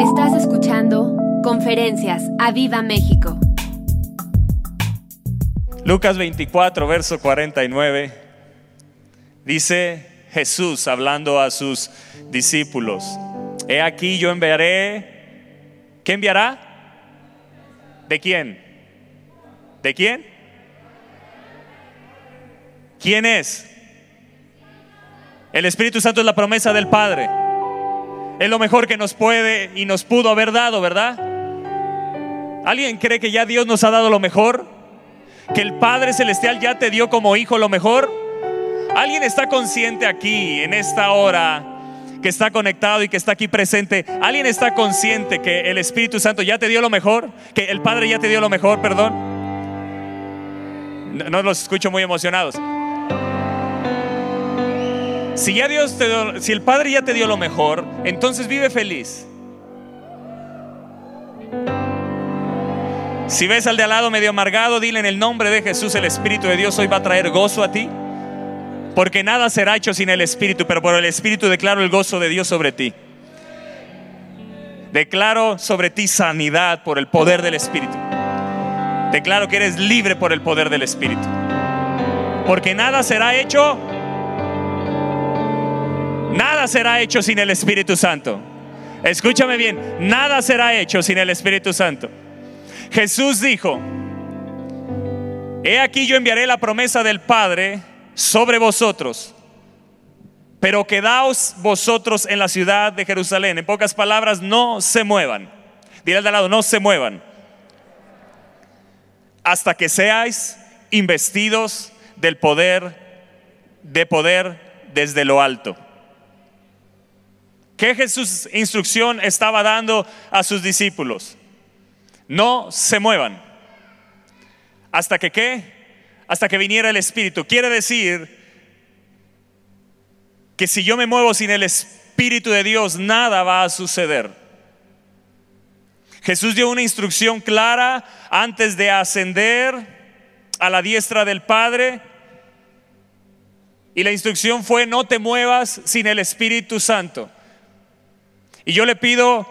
Estás escuchando Conferencias a Viva México. Lucas 24, verso 49. Dice Jesús hablando a sus discípulos. He aquí yo enviaré. ¿Qué enviará? ¿De quién? ¿De quién? ¿Quién es? El Espíritu Santo es la promesa del Padre. Es lo mejor que nos puede y nos pudo haber dado, ¿verdad? ¿Alguien cree que ya Dios nos ha dado lo mejor? ¿Que el Padre Celestial ya te dio como hijo lo mejor? ¿Alguien está consciente aquí en esta hora que está conectado y que está aquí presente? ¿Alguien está consciente que el Espíritu Santo ya te dio lo mejor? ¿Que el Padre ya te dio lo mejor, perdón? No, no los escucho muy emocionados. Si ya Dios te si el Padre ya te dio lo mejor, entonces vive feliz. Si ves al de al lado medio amargado, dile en el nombre de Jesús, el Espíritu de Dios hoy va a traer gozo a ti. Porque nada será hecho sin el Espíritu, pero por el Espíritu declaro el gozo de Dios sobre ti. Declaro sobre ti sanidad por el poder del Espíritu. Declaro que eres libre por el poder del Espíritu. Porque nada será hecho Nada será hecho sin el Espíritu Santo. Escúchame bien, nada será hecho sin el Espíritu Santo. Jesús dijo, he aquí yo enviaré la promesa del Padre sobre vosotros, pero quedaos vosotros en la ciudad de Jerusalén. En pocas palabras, no se muevan. Dile al lado, no se muevan. Hasta que seáis investidos del poder, de poder desde lo alto. ¿Qué Jesús instrucción estaba dando a sus discípulos? No se muevan. ¿Hasta que qué? Hasta que viniera el Espíritu. Quiere decir que si yo me muevo sin el Espíritu de Dios, nada va a suceder. Jesús dio una instrucción clara antes de ascender a la diestra del Padre. Y la instrucción fue, no te muevas sin el Espíritu Santo. Y yo le pido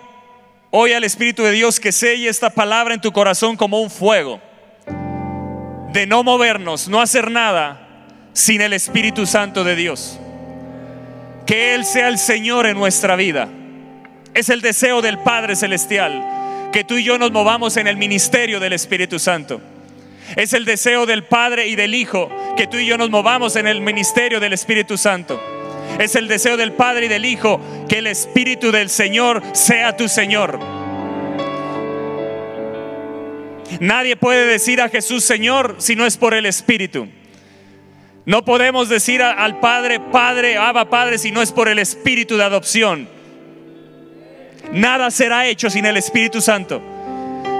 hoy al Espíritu de Dios que selle esta palabra en tu corazón como un fuego. De no movernos, no hacer nada sin el Espíritu Santo de Dios. Que Él sea el Señor en nuestra vida. Es el deseo del Padre Celestial. Que tú y yo nos movamos en el ministerio del Espíritu Santo. Es el deseo del Padre y del Hijo. Que tú y yo nos movamos en el ministerio del Espíritu Santo. Es el deseo del Padre y del Hijo que el Espíritu del Señor sea tu Señor. Nadie puede decir a Jesús Señor si no es por el Espíritu. No podemos decir al Padre, Padre, Abba Padre, si no es por el Espíritu de adopción. Nada será hecho sin el Espíritu Santo.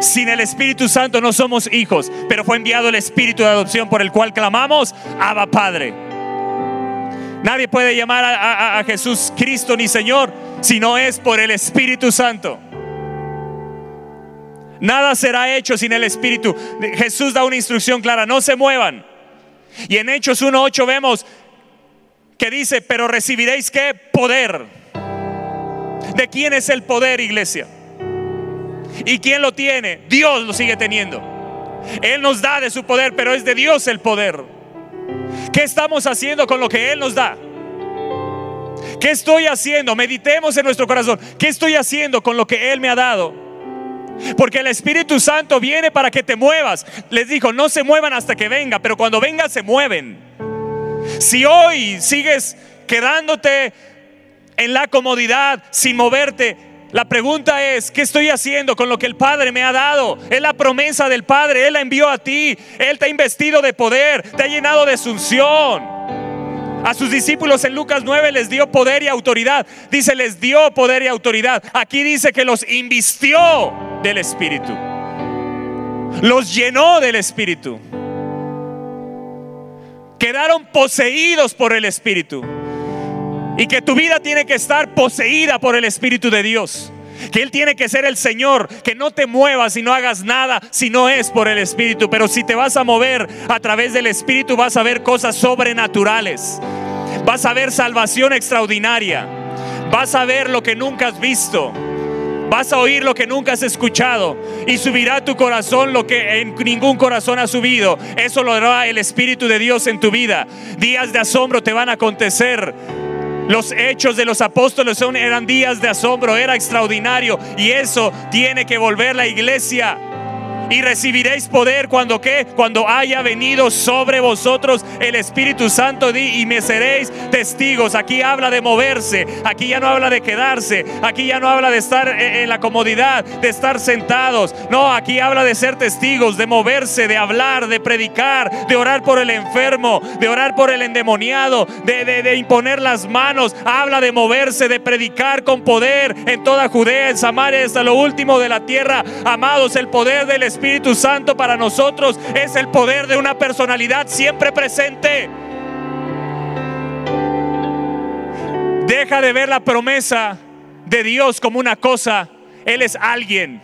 Sin el Espíritu Santo no somos hijos, pero fue enviado el Espíritu de adopción por el cual clamamos, Abba Padre. Nadie puede llamar a, Jesús Cristo ni Señor si no es por el Espíritu Santo. Nada será hecho sin el Espíritu. Jesús da una instrucción clara, no se muevan. Y en Hechos 1.8 vemos que dice, pero recibiréis qué poder. ¿De quién es el poder, iglesia? ¿Y quién lo tiene? Dios lo sigue teniendo. Él nos da de su poder, pero es de Dios el poder. ¿Qué estamos haciendo con lo que Él nos da? ¿Qué estoy haciendo? Meditemos en nuestro corazón. ¿Qué estoy haciendo con lo que Él me ha dado? Porque el Espíritu Santo viene para que te muevas. Les dijo, no se muevan hasta que venga, pero cuando venga se mueven. Si hoy sigues quedándote en la comodidad sin moverte, la pregunta es, ¿qué estoy haciendo con lo que el Padre me ha dado? Es la promesa del Padre, Él la envió a ti, Él te ha investido de poder, te ha llenado de asunción. A sus discípulos en Lucas 9 les dio poder y autoridad. Dice, les dio poder y autoridad. Aquí dice que los invistió del Espíritu. Los llenó del Espíritu. Quedaron poseídos por el Espíritu. Y que tu vida tiene que estar poseída por el Espíritu de Dios. Que Él tiene que ser el Señor. Que no te muevas y no hagas nada si no es por el Espíritu. Pero si te vas a mover a través del Espíritu vas a ver cosas sobrenaturales. Vas a ver salvación extraordinaria. Vas a ver lo que nunca has visto. Vas a oír lo que nunca has escuchado y subirá tu corazón lo que en ningún corazón ha subido. Eso lo hará el Espíritu de Dios en tu vida. Días de asombro te van a acontecer. Los hechos de los apóstoles son, eran días de asombro, era extraordinario y eso tiene que volver la iglesia y recibiréis poder cuando cuando haya venido sobre vosotros el Espíritu Santo y me seréis testigos. Aquí habla de moverse, aquí ya no habla de quedarse, aquí ya no habla de estar en la comodidad, de estar sentados. No, aquí habla de ser testigos, de moverse, de hablar, de predicar, de orar por el enfermo, de orar por el endemoniado, de, de imponer las manos. Habla de moverse, de predicar con poder en toda Judea, en Samaria, hasta lo último de la tierra. Amados, el poder del Espíritu Espíritu Santo para nosotros es el poder de una personalidad siempre presente. Deja de ver la promesa de Dios como una cosa. Él es alguien.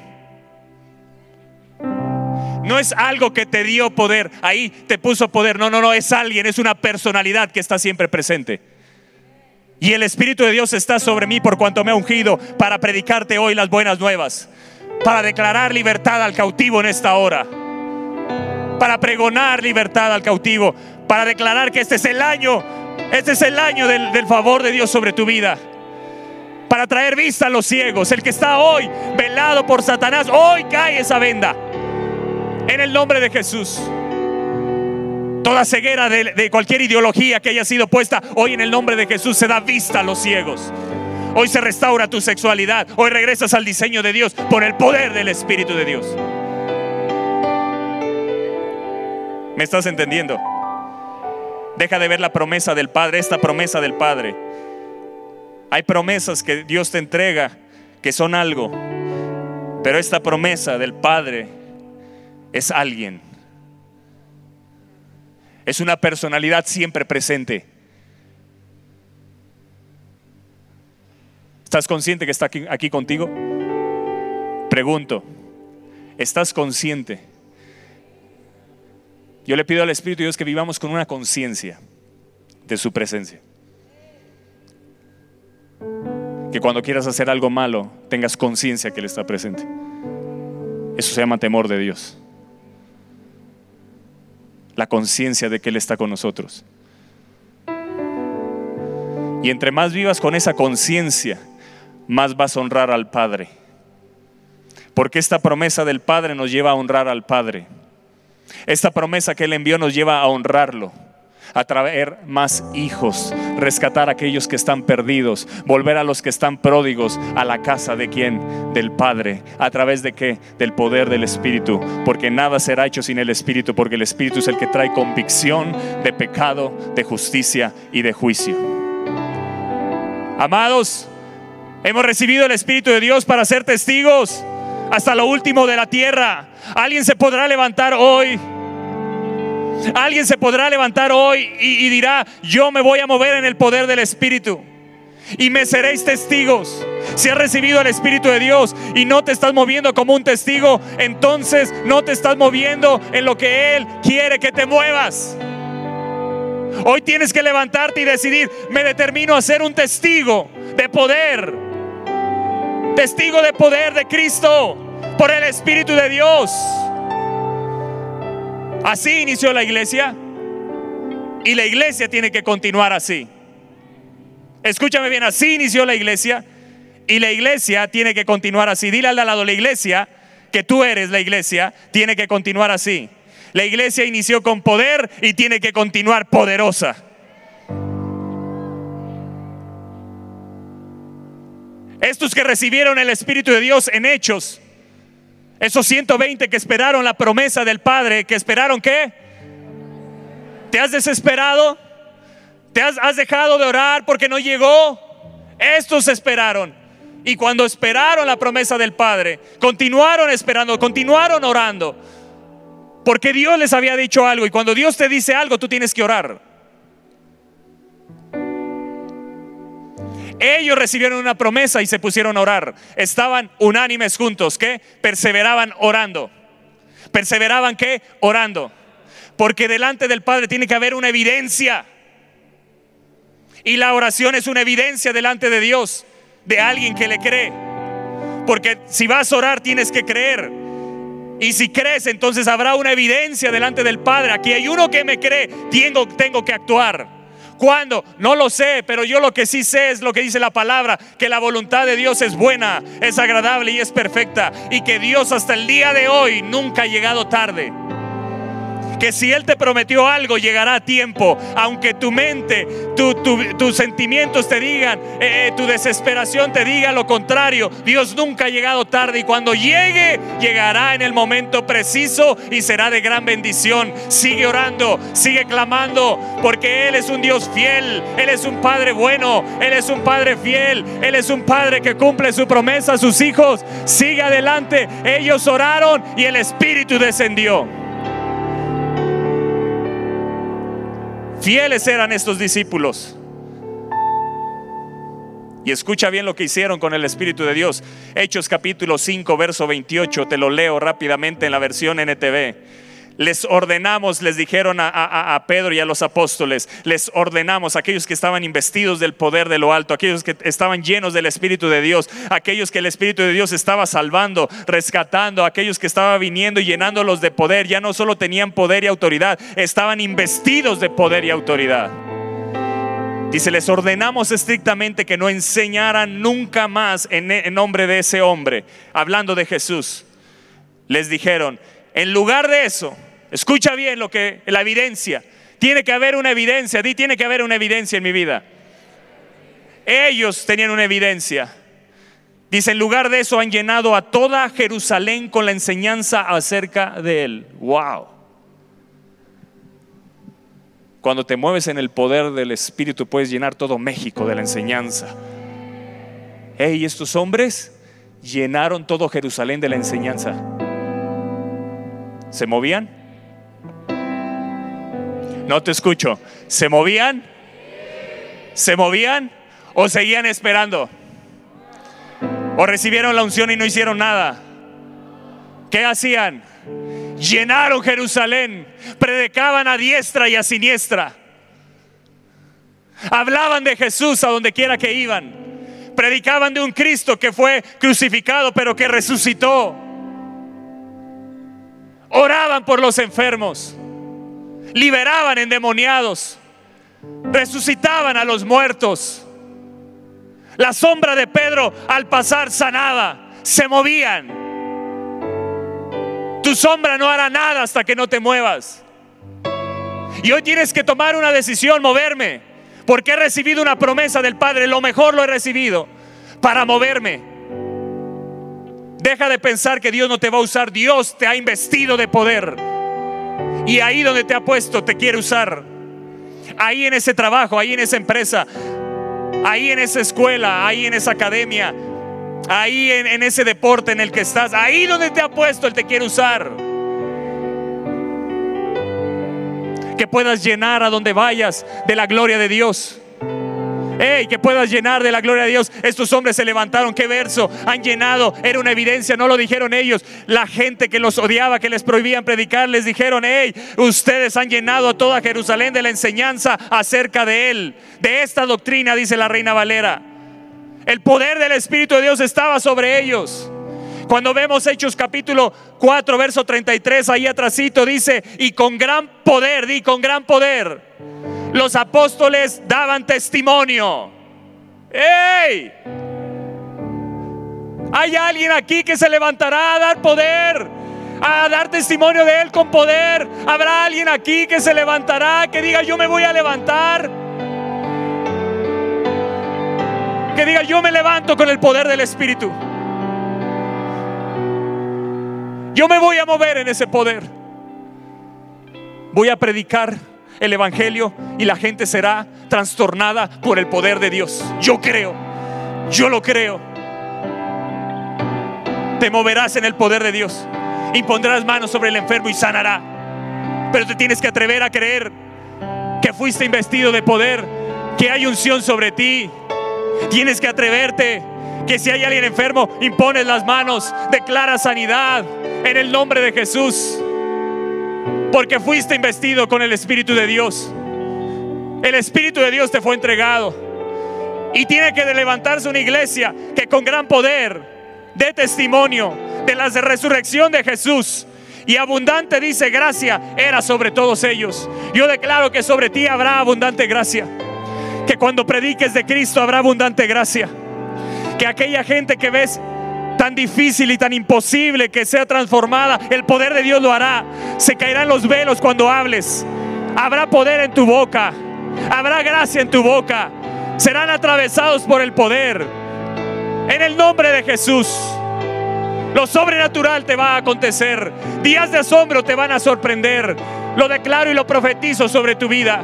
No es algo que te dio poder, ahí te puso poder. No, no, no, es alguien, es una personalidad que está siempre presente. Y el Espíritu de Dios está sobre mí por cuanto me ha ungido para predicarte hoy las buenas nuevas para declarar libertad al cautivo en esta hora, para pregonar libertad al cautivo, para declarar que este es el año, este es el año del, favor de Dios sobre tu vida para traer vista a los ciegos. El que está hoy velado por Satanás, hoy cae esa venda. En el nombre de Jesús. Toda ceguera de, cualquier ideología que haya sido puesta, hoy en el nombre de Jesús se da vista a los ciegos. Hoy se restaura tu sexualidad. Hoy regresas al diseño de Dios por el poder del Espíritu de Dios. ¿Me estás entendiendo? Deja de ver la promesa del Padre, esta promesa del Padre. Hay promesas que Dios te entrega que son algo, pero esta promesa del Padre es alguien. Es una personalidad siempre presente. ¿Estás consciente que está aquí, contigo? Pregunto, ¿estás consciente? Yo le pido al Espíritu de Dios que vivamos con una conciencia de su presencia. Que cuando quieras hacer algo malo, tengas conciencia que Él está presente. Eso se llama temor de Dios. La conciencia de que Él está con nosotros. Y entre más vivas con esa conciencia, más vas a honrar al Padre. Porque esta promesa del Padre nos lleva a honrar al Padre. Esta promesa que Él envió nos lleva a honrarlo, a traer más hijos, rescatar a aquellos que están perdidos, volver a los que están pródigos a la casa de quién? Del Padre. ¿A través de qué? Del poder del Espíritu. Porque nada será hecho sin el Espíritu, porque el Espíritu es el que trae convicción de pecado, de justicia y de juicio. Amados, Hemos recibido el Espíritu de Dios para ser testigos hasta lo último de la tierra. Alguien se podrá levantar hoy. Alguien se podrá levantar hoy y, dirá, yo me voy a mover en el poder del Espíritu. Y me seréis testigos. Si has recibido el Espíritu de Dios y no te estás moviendo como un testigo, entonces no te estás moviendo en lo que Él quiere que te muevas. Hoy tienes que levantarte y decidir, me determino a ser un testigo de poder testigo de poder de Cristo por el Espíritu de Dios. Así inició la iglesia y la iglesia tiene que continuar así. Escúchame bien, así inició la iglesia y la iglesia tiene que continuar así. Dile al lado, la iglesia, que tú eres la iglesia, tiene que continuar así. La iglesia inició con poder y tiene que continuar poderosa. Estos que recibieron el Espíritu de Dios en hechos, esos 120 que esperaron la promesa del Padre, que esperaron qué? ¿Te has desesperado? ¿Te has, has dejado de orar porque no llegó? Estos esperaron. Y cuando esperaron la promesa del Padre, continuaron esperando, continuaron orando. Porque Dios les había dicho algo. Y cuando Dios te dice algo, tú tienes que orar. Ellos recibieron una promesa y se pusieron a orar. Estaban unánimes juntos, ¿qué? Perseveraban orando. Perseveraban qué? Orando. Porque delante del Padre tiene que haber una evidencia. Y la oración es una evidencia delante de Dios, de alguien que le cree. Porque si vas a orar tienes que creer. Y si crees, entonces habrá una evidencia delante del Padre. Aquí hay uno que me cree, tengo, tengo que actuar. ¿Cuándo? No lo sé, pero yo lo que sí sé es lo que dice la palabra, que la voluntad de Dios es buena, es agradable y es perfecta. Y que Dios hasta el día de hoy nunca ha llegado tarde que si Él te prometió algo, llegará a tiempo. Aunque tu mente, tus sentimientos te digan, eh, eh, tu desesperación te diga lo contrario, Dios nunca ha llegado tarde y cuando llegue, llegará en el momento preciso y será de gran bendición. Sigue orando, sigue clamando, porque Él es un Dios fiel, Él es un Padre bueno, Él es un Padre fiel, Él es un Padre que cumple su promesa a sus hijos. Sigue adelante, ellos oraron y el Espíritu descendió. Fieles eran estos discípulos. Y escucha bien lo que hicieron con el Espíritu de Dios. Hechos capítulo 5, verso 28, te lo leo rápidamente en la versión NTV les ordenamos, les dijeron a, Pedro y a los apóstoles, les ordenamos, aquellos que estaban investidos del poder de lo alto, aquellos que estaban llenos del Espíritu de Dios, aquellos que el Espíritu de Dios estaba salvando, rescatando, aquellos que estaba viniendo y llenándolos de poder, ya no solo tenían poder y autoridad, estaban investidos de poder y autoridad. Dice, les ordenamos estrictamente que no enseñaran nunca más en, en nombre de ese hombre, hablando de Jesús. Les dijeron, en lugar de eso, escucha bien lo que la evidencia. Tiene que haber una evidencia, di tiene que haber una evidencia en mi vida. Ellos tenían una evidencia. Dice, en lugar de eso han llenado a toda Jerusalén con la enseñanza acerca de él. Wow. Cuando te mueves en el poder del Espíritu puedes llenar todo México de la enseñanza. Hey, estos hombres llenaron todo Jerusalén de la enseñanza. ¿Se movían? No te escucho. ¿Se movían? ¿Se movían? ¿O seguían esperando? ¿O recibieron la unción y no hicieron nada? ¿Qué hacían? Llenaron Jerusalén, predicaban a diestra y a siniestra. Hablaban de Jesús a donde quiera que iban. Predicaban de un Cristo que fue crucificado pero que resucitó oraban por los enfermos, liberaban endemoniados, resucitaban a los muertos. La sombra de Pedro al pasar sanaba, se movían. Tu sombra no hará nada hasta que no te muevas. Y hoy tienes que tomar una decisión, moverme, porque he recibido una promesa del Padre, lo mejor lo he recibido, para moverme. Deja de pensar que Dios no te va a usar. Dios te ha investido de poder. Y ahí donde te ha puesto te quiere usar. Ahí en ese trabajo, ahí en esa empresa, ahí en esa escuela, ahí en esa academia, ahí en, ese deporte en el que estás, ahí donde te ha puesto Él te quiere usar. Que puedas llenar a donde vayas de la gloria de Dios que puedas llenar de la gloria de Dios. Estos hombres se levantaron, qué verso, han llenado, era una evidencia, no lo dijeron ellos. La gente que los odiaba, que les prohibían predicar, les dijeron, hey, ustedes han llenado a toda Jerusalén de la enseñanza acerca de Él, de esta doctrina, dice la reina Valera. El poder del Espíritu de Dios estaba sobre ellos. Cuando vemos Hechos capítulo 4, verso 33, ahí atrásito dice, y con gran poder, di con gran poder los apóstoles daban testimonio. ¡Ey! Hay alguien aquí que se levantará a dar poder, a dar testimonio de Él con poder. Habrá alguien aquí que se levantará, que diga yo me voy a levantar. Que diga yo me levanto con el poder del Espíritu. Yo me voy a mover en ese poder. Voy a predicar el Evangelio y la gente será trastornada por el poder de Dios. Yo creo, yo lo creo. Te moverás en el poder de Dios. Impondrás manos sobre el enfermo y sanará. Pero te tienes que atrever a creer que fuiste investido de poder, que hay unción sobre ti. Tienes que atreverte que si hay alguien enfermo, impones las manos, declara sanidad en el nombre de Jesús. Porque fuiste investido con el Espíritu de Dios. El Espíritu de Dios te fue entregado. Y tiene que levantarse una iglesia que con gran poder dé testimonio de la resurrección de Jesús. Y abundante dice gracia era sobre todos ellos. Yo declaro que sobre ti habrá abundante gracia. Que cuando prediques de Cristo habrá abundante gracia. Que aquella gente que ves tan difícil y tan imposible que sea transformada, el poder de Dios lo hará. Se caerán los velos cuando hables. Habrá poder en tu boca. Habrá gracia en tu boca. Serán atravesados por el poder. En el nombre de Jesús. Lo sobrenatural te va a acontecer. Días de asombro te van a sorprender. Lo declaro y lo profetizo sobre tu vida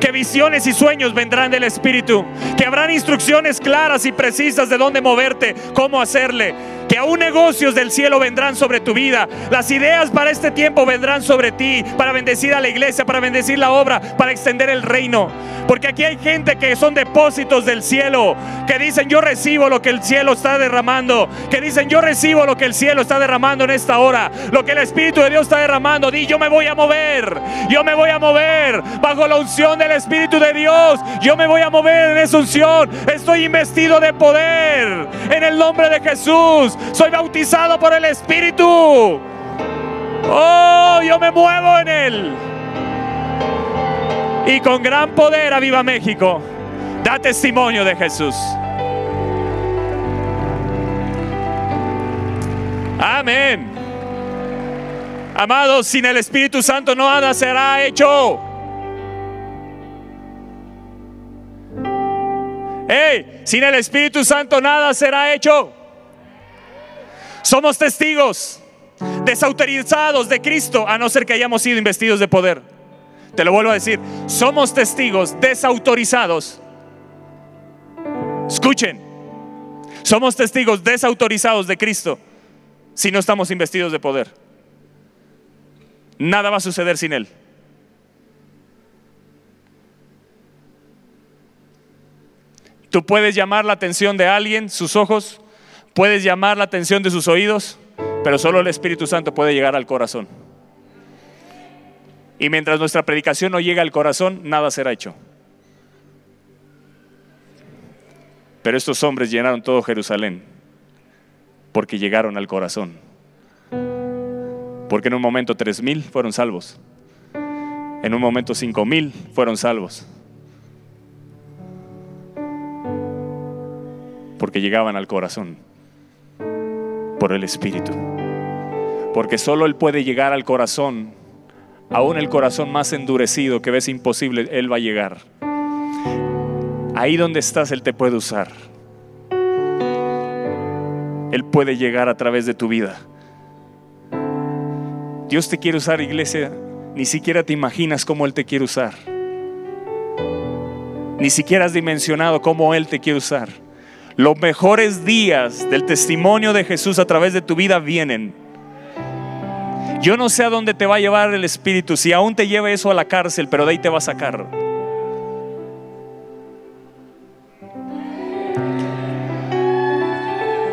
que visiones y sueños vendrán del Espíritu, que habrán instrucciones claras y precisas de dónde moverte, cómo hacerle, que aún negocios del cielo vendrán sobre tu vida, las ideas para este tiempo vendrán sobre ti, para bendecir a la iglesia, para bendecir la obra, para extender el reino. Porque aquí hay gente que son depósitos del cielo, que dicen yo recibo lo que el cielo está derramando, que dicen yo recibo lo que el cielo está derramando en esta hora, lo que el Espíritu de Dios está derramando. Di yo me voy a mover, yo me voy a mover bajo la unción del Espíritu de Dios, yo me voy a mover en esa estoy investido de poder en el nombre de Jesús, soy bautizado por el Espíritu. Oh, yo me muevo en él y con gran poder a Viva México. Da testimonio de Jesús. Amén. Amados, sin el Espíritu Santo nada será hecho. Hey, sin el Espíritu Santo nada será hecho. Somos testigos desautorizados de Cristo a no ser que hayamos sido investidos de poder. Te lo vuelvo a decir, somos testigos desautorizados. Escuchen, somos testigos desautorizados de Cristo si no estamos investidos de poder. Nada va a suceder sin Él. Tú puedes llamar la atención de alguien, sus ojos, puedes llamar la atención de sus oídos, pero solo el Espíritu Santo puede llegar al corazón. Y mientras nuestra predicación no llega al corazón, nada será hecho. Pero estos hombres llenaron todo Jerusalén porque llegaron al corazón. Porque en un momento tres mil fueron salvos. En un momento cinco mil fueron salvos. Porque llegaban al corazón por el Espíritu. Porque solo Él puede llegar al corazón aún el corazón más endurecido que ves imposible, Él va a llegar. Ahí donde estás, Él te puede usar. Él puede llegar a través de tu vida. Dios te quiere usar, iglesia. Ni siquiera te imaginas cómo Él te quiere usar. Ni siquiera has dimensionado cómo Él te quiere usar. Los mejores días del testimonio de Jesús a través de tu vida vienen yo no sé a dónde te va a llevar el Espíritu, si aún te lleva eso a la cárcel, pero de ahí te va a sacar.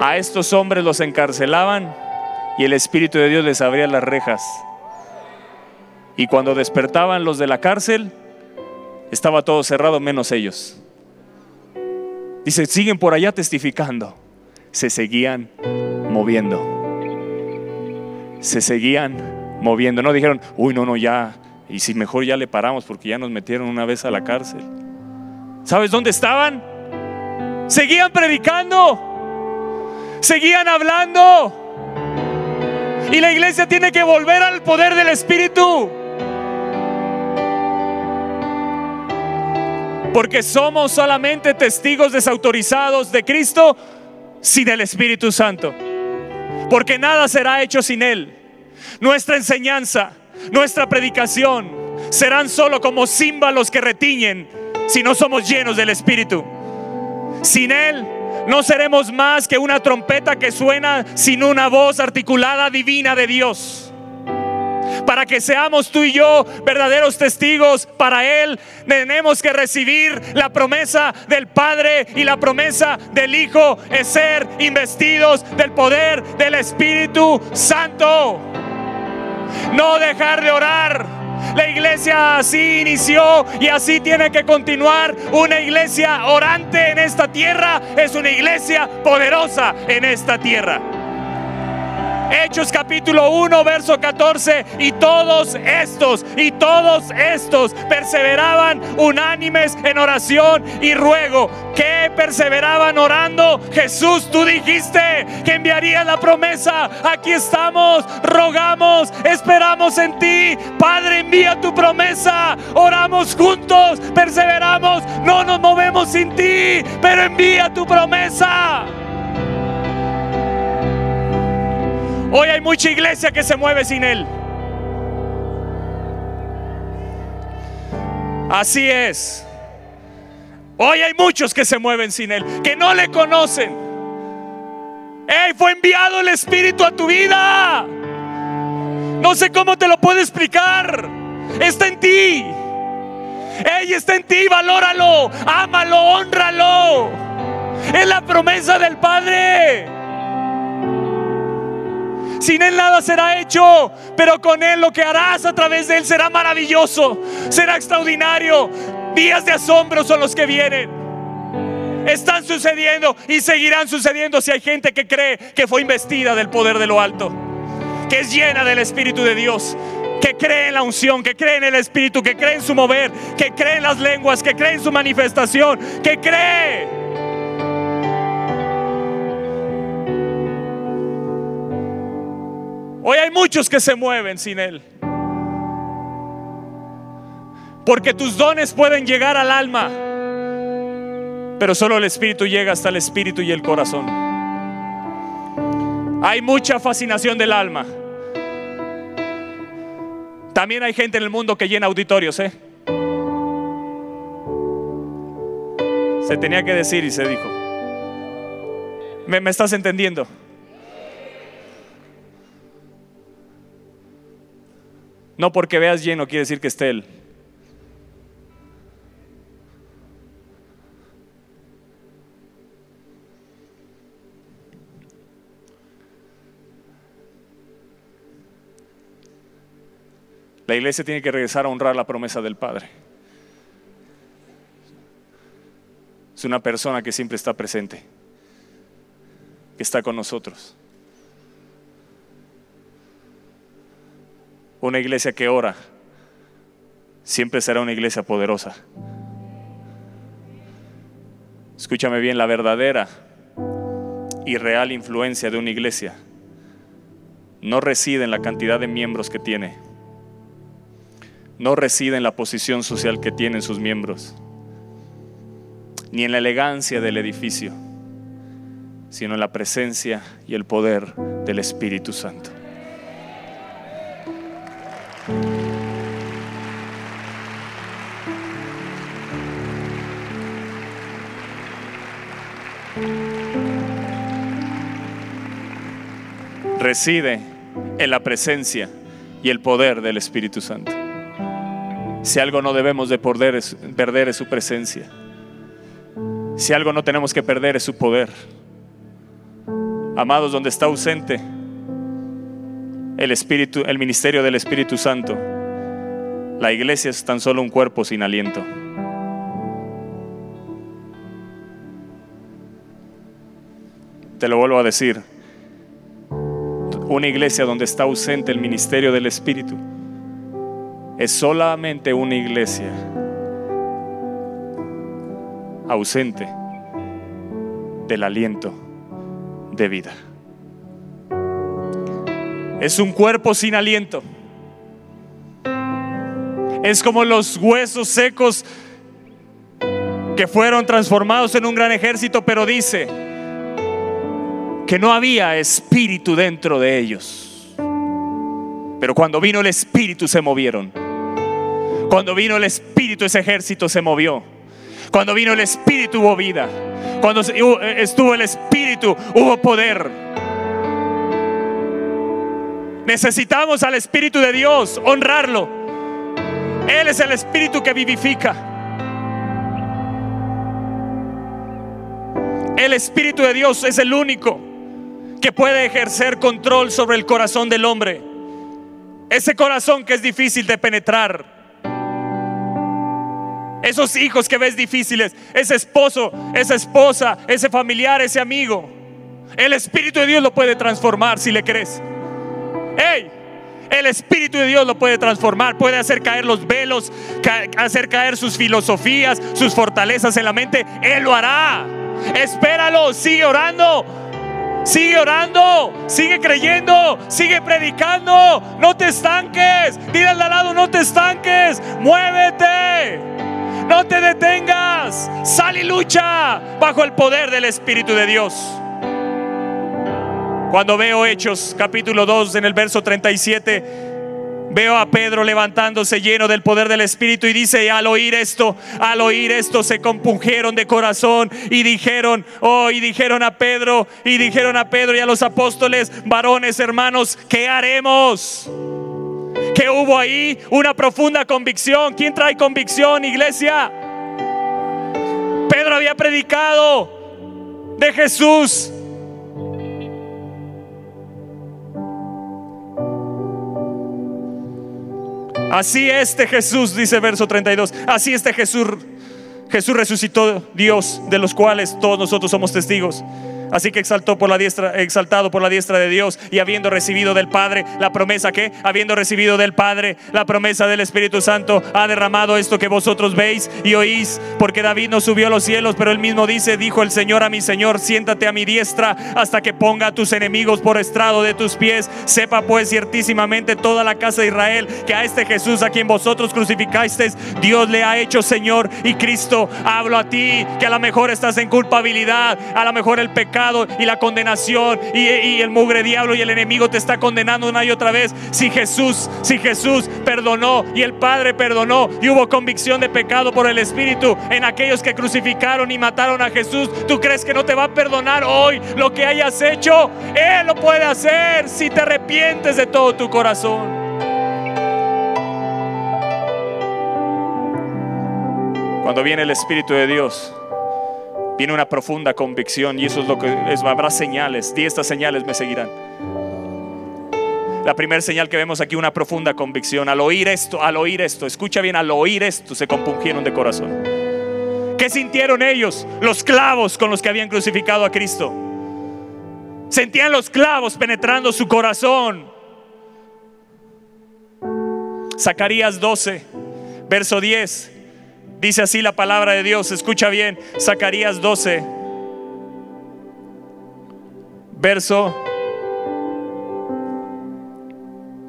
A estos hombres los encarcelaban y el Espíritu de Dios les abría las rejas. Y cuando despertaban los de la cárcel, estaba todo cerrado menos ellos. Dice, siguen por allá testificando. Se seguían moviendo se seguían moviendo. No dijeron, uy, no, no, ya, y si mejor ya le paramos porque ya nos metieron una vez a la cárcel. ¿Sabes dónde estaban? Seguían predicando, seguían hablando. Y la iglesia tiene que volver al poder del Espíritu. Porque somos solamente testigos desautorizados de Cristo sin el Espíritu Santo porque nada será hecho sin Él. Nuestra enseñanza, nuestra predicación serán solo como címbalos que retiñen si no somos llenos del Espíritu. Sin Él no seremos más que una trompeta que suena sin una voz articulada divina de Dios para que seamos tú y yo verdaderos testigos para Él, tenemos que recibir la promesa del Padre y la promesa del Hijo es ser investidos del poder del Espíritu Santo. No dejar de orar, La iglesia así inició y así tiene que continuar. Una iglesia orante en esta tierra es una iglesia poderosa en esta tierra. Hechos capítulo 1, verso 14. Y todos estos, y todos estos perseveraban unánimes en oración y ruego. Que perseveraban orando. Jesús, tú dijiste que enviarías la promesa. Aquí estamos, rogamos, esperamos en ti. Padre, envía tu promesa. Oramos juntos, perseveramos, no nos movemos sin ti, pero envía tu promesa. Hoy hay mucha iglesia que se mueve sin Él. Así es. Hoy hay muchos que se mueven sin Él, que no le conocen. ¡Ey! Fue enviado el Espíritu a tu vida. No sé cómo te lo puedo explicar. Está en ti. ¡Ey! Está en ti. Valóralo. Ámalo. Honralo. Es la promesa del Padre. Sin Él nada será hecho, pero con Él lo que harás a través de Él será maravilloso, será extraordinario. Días de asombro son los que vienen. Están sucediendo y seguirán sucediendo si hay gente que cree que fue investida del poder de lo alto, que es llena del Espíritu de Dios, que cree en la unción, que cree en el Espíritu, que cree en su mover, que cree en las lenguas, que cree en su manifestación, que cree Hoy hay muchos que se mueven sin Él. Porque tus dones pueden llegar al alma, pero solo el Espíritu llega hasta el Espíritu y el corazón. Hay mucha fascinación del alma. También hay gente en el mundo que llena auditorios, ¿eh? Se tenía que decir y se dijo. ¿Me, me estás entendiendo? No porque veas lleno quiere decir que esté Él. La iglesia tiene que regresar a honrar la promesa del Padre. Es una persona que siempre está presente, que está con nosotros. Una iglesia que ora siempre será una iglesia poderosa. Escúchame bien, la verdadera y real influencia de una iglesia no reside en la cantidad de miembros que tiene, no reside en la posición social que tienen sus miembros, ni en la elegancia del edificio, sino en la presencia y el poder del Espíritu Santo. Reside en la presencia y el poder del Espíritu Santo. Si algo no debemos de perder es, su presencia. Si algo no tenemos que perder es su poder. Amados, donde está ausente el Espíritu, el ministerio del Espíritu Santo, la iglesia es tan solo un cuerpo sin aliento. Te lo vuelvo a decir, una iglesia donde está ausente el ministerio del Espíritu es solamente una iglesia ausente del aliento de vida. Es un cuerpo sin aliento. Es como los huesos secos que fueron transformados en un gran ejército, pero dice que no había espíritu dentro de ellos. Pero cuando vino el espíritu se movieron. Cuando vino el espíritu ese ejército se movió. Cuando vino el espíritu hubo vida. Cuando estuvo el espíritu hubo poder. Necesitamos al Espíritu de Dios, honrarlo. Él es el Espíritu que vivifica. El Espíritu de Dios es el único que puede ejercer control sobre el corazón del hombre. Ese corazón que es difícil de penetrar. Esos hijos que ves difíciles. Ese esposo, esa esposa, ese familiar, ese amigo. El Espíritu de Dios lo puede transformar si le crees. ¡Ey! El Espíritu de Dios lo puede transformar, puede hacer caer los velos, hacer caer sus filosofías, sus fortalezas en la mente. Él lo hará. Espéralo, sigue orando. Sigue orando, sigue creyendo, sigue predicando. No te estanques. Dile al lado, no te estanques. Muévete. No te detengas. Sal y lucha bajo el poder del Espíritu de Dios. Cuando veo Hechos capítulo 2 en el verso 37, Veo a Pedro levantándose lleno del poder del Espíritu y dice, al oír esto, al oír esto se compungieron de corazón y dijeron, oh, y dijeron a Pedro, y dijeron a Pedro y a los apóstoles, varones, hermanos, ¿qué haremos? Que hubo ahí una profunda convicción. ¿Quién trae convicción, iglesia? Pedro había predicado de Jesús Así este Jesús, dice verso 32, así este Jesús, Jesús resucitó Dios, de los cuales todos nosotros somos testigos. Así que exaltó por la diestra, exaltado por la diestra de Dios y habiendo recibido del Padre la promesa que, habiendo recibido del Padre la promesa del Espíritu Santo, ha derramado esto que vosotros veis y oís, porque David no subió a los cielos, pero él mismo dice, dijo el Señor a mi Señor, siéntate a mi diestra hasta que ponga a tus enemigos por estrado de tus pies. Sepa pues ciertísimamente toda la casa de Israel que a este Jesús a quien vosotros crucificasteis, Dios le ha hecho Señor y Cristo. Hablo a ti que a lo mejor estás en culpabilidad, a lo mejor el pecado y la condenación y, el mugre diablo y el enemigo te está condenando una y otra vez. Si Jesús, si Jesús perdonó y el Padre perdonó y hubo convicción de pecado por el Espíritu en aquellos que crucificaron y mataron a Jesús, ¿tú crees que no te va a perdonar hoy lo que hayas hecho? Él lo puede hacer si te arrepientes de todo tu corazón. Cuando viene el Espíritu de Dios, viene una profunda convicción y eso es lo que es, habrá señales, y estas señales me seguirán. La primera señal que vemos aquí, una profunda convicción. Al oír esto, al oír esto, escucha bien, al oír esto se compungieron de corazón. ¿Qué sintieron ellos? Los clavos con los que habían crucificado a Cristo. Sentían los clavos penetrando su corazón. Zacarías 12, verso 10. Dice así la palabra de Dios, escucha bien, Zacarías 12, verso,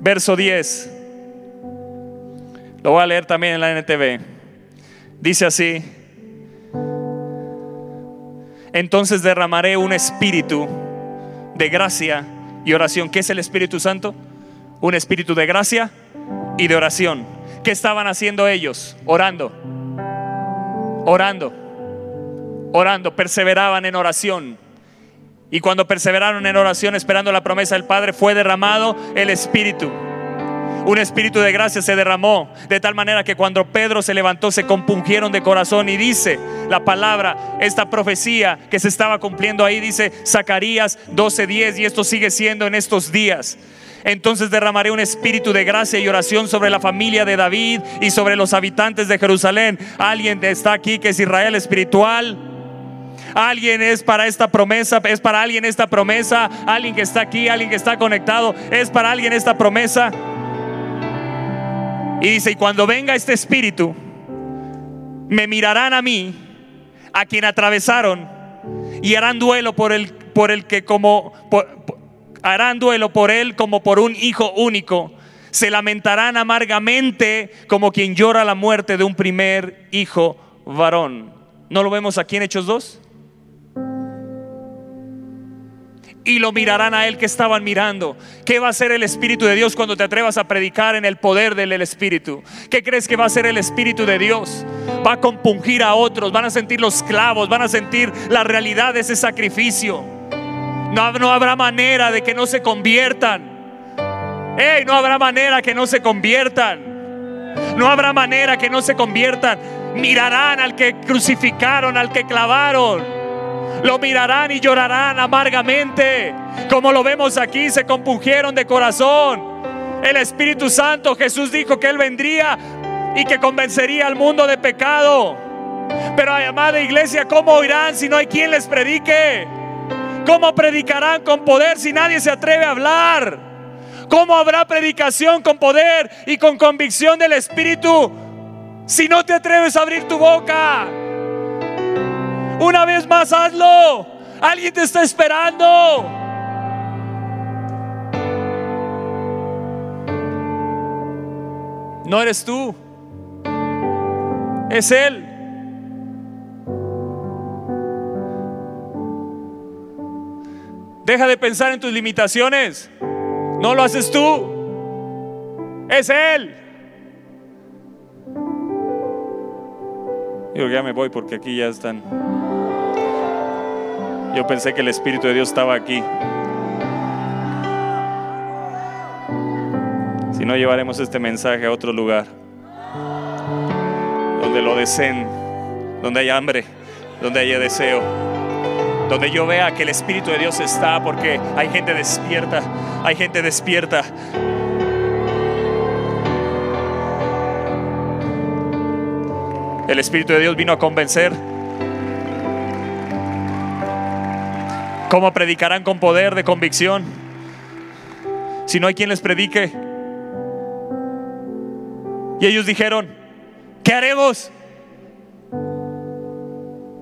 verso 10. Lo voy a leer también en la NTV. Dice así, entonces derramaré un espíritu de gracia y oración. ¿Qué es el Espíritu Santo? Un espíritu de gracia y de oración. ¿Qué estaban haciendo ellos? Orando orando, orando, perseveraban en oración. Y cuando perseveraron en oración esperando la promesa del Padre, fue derramado el Espíritu. Un espíritu de gracia se derramó de tal manera que cuando Pedro se levantó se compungieron de corazón y dice la palabra, esta profecía que se estaba cumpliendo ahí, dice Zacarías 12:10 y esto sigue siendo en estos días. Entonces derramaré un espíritu de gracia y oración sobre la familia de David y sobre los habitantes de Jerusalén. Alguien está aquí que es Israel espiritual. Alguien es para esta promesa, es para alguien esta promesa. Alguien que está aquí, alguien que está conectado, es para alguien esta promesa. Y dice, y cuando venga este espíritu, me mirarán a mí, a quien atravesaron, y harán duelo por el, por el que como, harán duelo por él como por un hijo único. Se lamentarán amargamente como quien llora la muerte de un primer hijo varón. ¿No lo vemos aquí en Hechos 2? y lo mirarán a él que estaban mirando. ¿Qué va a hacer el Espíritu de Dios cuando te atrevas a predicar en el poder del Espíritu? ¿Qué crees que va a hacer el Espíritu de Dios? Va a compungir a otros, van a sentir los clavos, van a sentir la realidad de ese sacrificio. No, habrá manera de que no se conviertan. No habrá manera que no se conviertan. No habrá manera que no se conviertan. Mirarán al que crucificaron, al que clavaron. Lo mirarán y llorarán amargamente. Como lo vemos aquí, se compungieron de corazón. el Espíritu Santo. Jesús dijo que Él vendría y que convencería al mundo de pecado. Pero amada iglesia, ¿cómo oirán si no hay quien les predique? ¿Cómo predicarán con poder si nadie se atreve a hablar? ¿Cómo habrá predicación con poder y con convicción del Espíritu si no te atreves a abrir tu boca? Una vez más, hazlo. Alguien te está esperando. No eres tú. Es Él. Deja de pensar en tus limitaciones. No lo haces tú. Es Él. Yo ya me voy porque aquí ya están. Yo pensé que el Espíritu de Dios estaba aquí. Si no, llevaremos este mensaje a otro lugar. Donde lo deseen. Donde hay hambre. Donde haya deseo. Donde yo vea que el Espíritu de Dios está porque hay gente despierta. Hay gente despierta. El Espíritu de Dios vino a convencer. ¿Cómo predicarán con poder de convicción? Si no hay quien les predique. Y ellos dijeron, ¿qué haremos?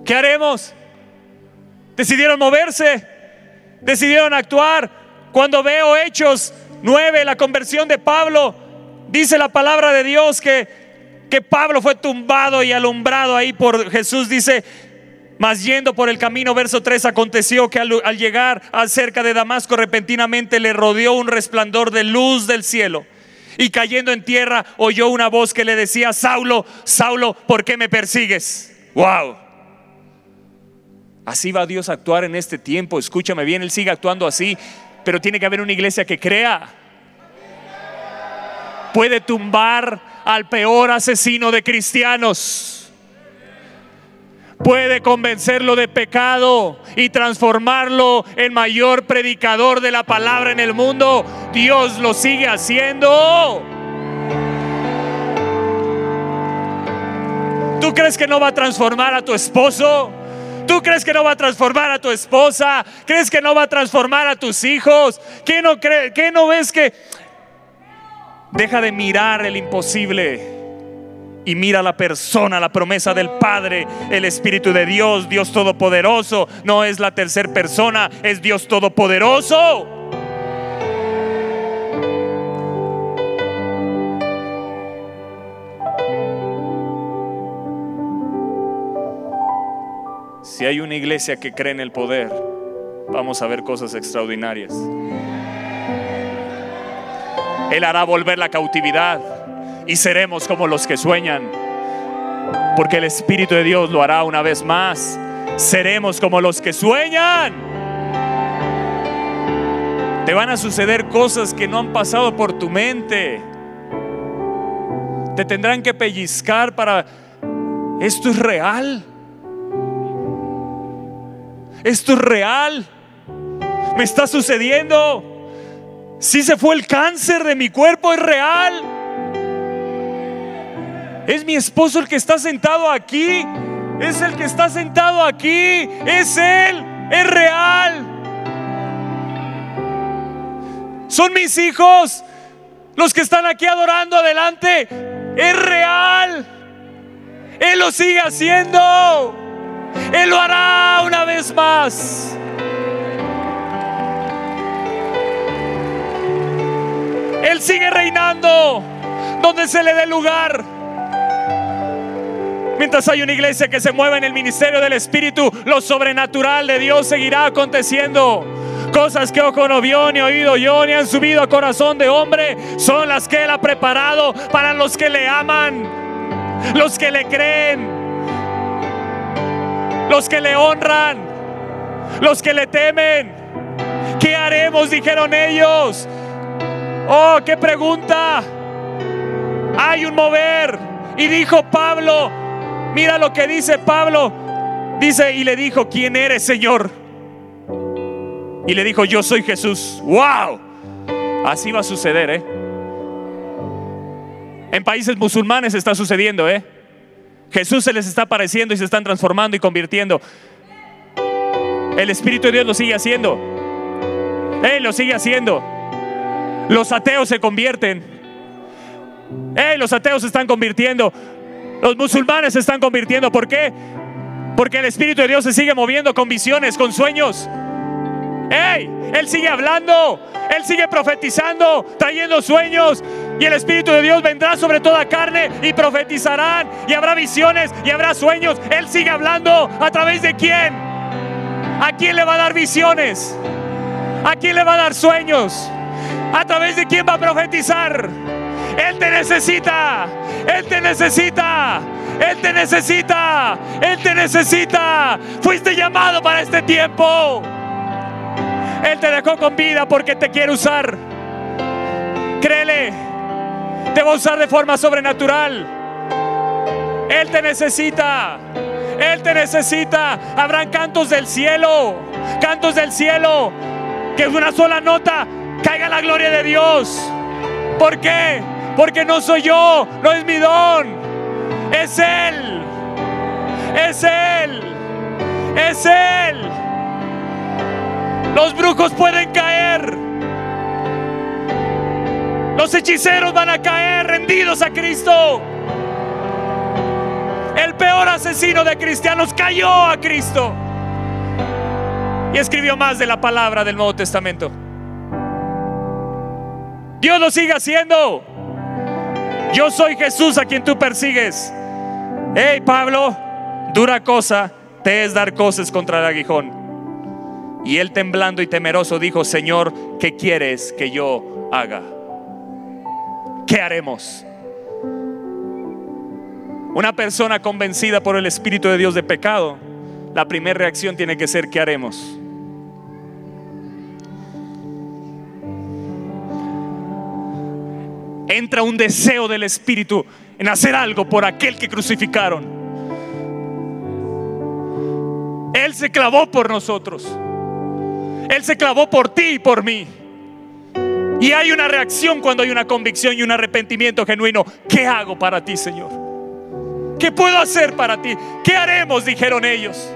¿Qué haremos? Decidieron moverse, decidieron actuar. Cuando veo Hechos 9, la conversión de Pablo, dice la palabra de Dios que, que Pablo fue tumbado y alumbrado ahí por Jesús. Dice, mas yendo por el camino, verso 3, aconteció que al, al llegar cerca de Damasco repentinamente le rodeó un resplandor de luz del cielo. Y cayendo en tierra oyó una voz que le decía, Saulo, Saulo, ¿por qué me persigues? Wow. Así va Dios a actuar en este tiempo. Escúchame bien, Él sigue actuando así, pero tiene que haber una iglesia que crea. Puede tumbar al peor asesino de cristianos puede convencerlo de pecado y transformarlo en mayor predicador de la palabra en el mundo, Dios lo sigue haciendo. ¿Tú crees que no va a transformar a tu esposo? ¿Tú crees que no va a transformar a tu esposa? ¿Crees que no va a transformar a tus hijos? ¿Qué no, cree, qué no ves que... Deja de mirar el imposible y mira la persona, la promesa del Padre, el Espíritu de Dios, Dios Todopoderoso. No es la tercera persona, es Dios Todopoderoso. Si hay una iglesia que cree en el poder, vamos a ver cosas extraordinarias. Él hará volver la cautividad y seremos como los que sueñan. Porque el Espíritu de Dios lo hará una vez más. Seremos como los que sueñan. Te van a suceder cosas que no han pasado por tu mente. Te tendrán que pellizcar para... Esto es real. Esto es real. Me está sucediendo. Si se fue el cáncer de mi cuerpo, es real. Es mi esposo el que está sentado aquí. Es el que está sentado aquí. Es Él. Es real. Son mis hijos los que están aquí adorando adelante. Es real. Él lo sigue haciendo. Él lo hará una vez más. Él sigue reinando donde se le dé lugar. Mientras hay una iglesia que se mueva en el ministerio del Espíritu, lo sobrenatural de Dios seguirá aconteciendo. Cosas que ojo no vio, ni oído yo, ni han subido a corazón de hombre, son las que Él ha preparado para los que le aman, los que le creen, los que le honran, los que le temen. ¿Qué haremos? Dijeron ellos. Oh, qué pregunta. Hay un mover. Y dijo Pablo, Mira lo que dice Pablo. Dice, y le dijo, ¿quién eres, Señor? Y le dijo, yo soy Jesús. ¡Wow! Así va a suceder, ¿eh? En países musulmanes está sucediendo, ¿eh? Jesús se les está apareciendo y se están transformando y convirtiendo. El Espíritu de Dios lo sigue haciendo. Él lo sigue haciendo. Los ateos se convierten. Los ateos se están convirtiendo. Los musulmanes se están convirtiendo. ¿Por qué? Porque el Espíritu de Dios se sigue moviendo con visiones, con sueños. ¡Ey! Él sigue hablando, Él sigue profetizando, trayendo sueños. Y el Espíritu de Dios vendrá sobre toda carne y profetizarán. Y habrá visiones y habrá sueños. Él sigue hablando. ¿A través de quién? ¿A quién le va a dar visiones? ¿A quién le va a dar sueños? ¿A través de quién va a profetizar? Él te necesita. Él te necesita. Él te necesita. Él te necesita. Fuiste llamado para este tiempo. Él te dejó con vida porque te quiere usar. Créele, te va a usar de forma sobrenatural. Él te necesita. Él te necesita. Habrán cantos del cielo. Cantos del cielo. Que es una sola nota caiga la gloria de Dios. ¿Por qué? Porque no soy yo, no es mi don. Es Él. Es Él. Es Él. Los brujos pueden caer. Los hechiceros van a caer rendidos a Cristo. El peor asesino de cristianos cayó a Cristo. Y escribió más de la palabra del Nuevo Testamento. Dios lo sigue haciendo. Yo soy Jesús a quien tú persigues. Hey Pablo, dura cosa te es dar cosas contra el aguijón. Y él temblando y temeroso dijo, Señor, ¿qué quieres que yo haga? ¿Qué haremos? Una persona convencida por el Espíritu de Dios de pecado, la primera reacción tiene que ser, ¿qué haremos? Entra un deseo del Espíritu en hacer algo por aquel que crucificaron. Él se clavó por nosotros. Él se clavó por ti y por mí. Y hay una reacción cuando hay una convicción y un arrepentimiento genuino. ¿Qué hago para ti, Señor? ¿Qué puedo hacer para ti? ¿Qué haremos? Dijeron ellos.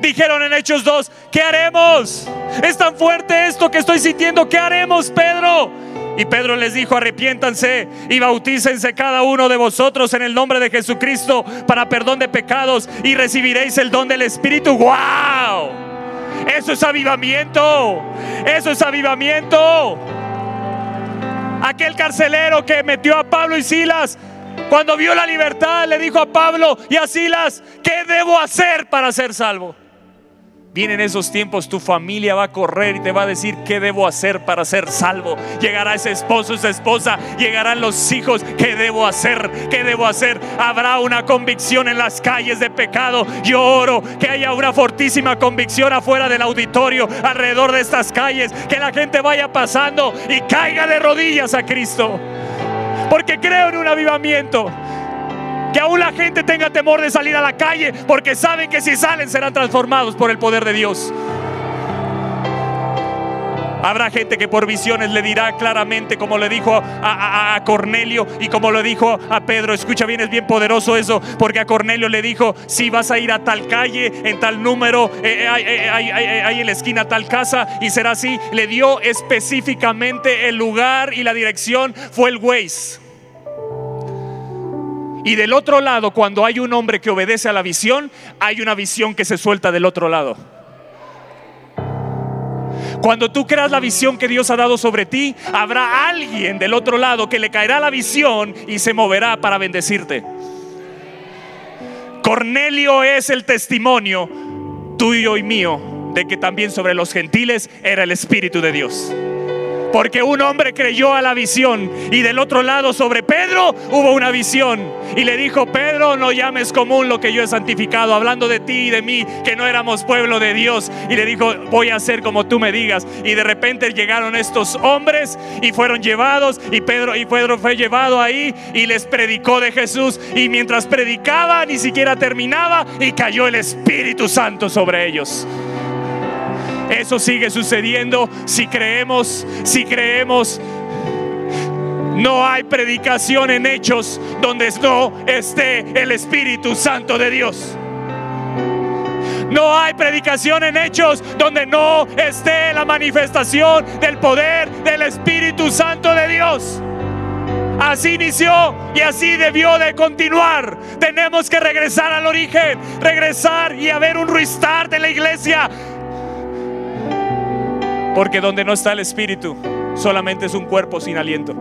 Dijeron en Hechos 2, ¿qué haremos? Es tan fuerte esto que estoy sintiendo. ¿Qué haremos, Pedro? Y Pedro les dijo, arrepiéntanse y bautícense cada uno de vosotros en el nombre de Jesucristo para perdón de pecados y recibiréis el don del Espíritu. ¡Wow! Eso es avivamiento. Eso es avivamiento. Aquel carcelero que metió a Pablo y Silas, cuando vio la libertad, le dijo a Pablo y a Silas, ¿qué debo hacer para ser salvo? Vienen esos tiempos, tu familia va a correr y te va a decir qué debo hacer para ser salvo. Llegará ese esposo, esa esposa, llegarán los hijos, ¿qué debo hacer? ¿Qué debo hacer? Habrá una convicción en las calles de pecado. Yo oro que haya una fortísima convicción afuera del auditorio, alrededor de estas calles, que la gente vaya pasando y caiga de rodillas a Cristo. Porque creo en un avivamiento. Que aún la gente tenga temor de salir a la calle porque saben que si salen serán transformados por el poder de Dios. Habrá gente que por visiones le dirá claramente, como le dijo a, Cornelio y como le dijo a Pedro. Escucha bien, es bien poderoso eso, porque a Cornelio le dijo: Si vas a ir a tal calle, en tal número, eh, eh, hay, en la esquina tal casa, y será así. Le dio específicamente el lugar y la dirección, fue el Waze. Y del otro lado, cuando hay un hombre que obedece a la visión, hay una visión que se suelta del otro lado. Cuando tú creas la visión que Dios ha dado sobre ti, habrá alguien del otro lado que le caerá la visión y se moverá para bendecirte. Cornelio es el testimonio tuyo y mío de que también sobre los gentiles era el Espíritu de Dios. Porque un hombre creyó a la visión y del otro lado sobre Pedro hubo una visión. Y le dijo, Pedro, no llames común lo que yo he santificado, hablando de ti y de mí, que no éramos pueblo de Dios. Y le dijo, voy a hacer como tú me digas. Y de repente llegaron estos hombres y fueron llevados y Pedro, y Pedro fue llevado ahí y les predicó de Jesús. Y mientras predicaba, ni siquiera terminaba y cayó el Espíritu Santo sobre ellos. Eso sigue sucediendo si creemos, si creemos. No hay predicación en hechos donde no esté el Espíritu Santo de Dios. No hay predicación en hechos donde no esté la manifestación del poder del Espíritu Santo de Dios. Así inició y así debió de continuar. Tenemos que regresar al origen, regresar y haber un restart de la iglesia. Porque donde no está el Espíritu, solamente es un cuerpo sin aliento.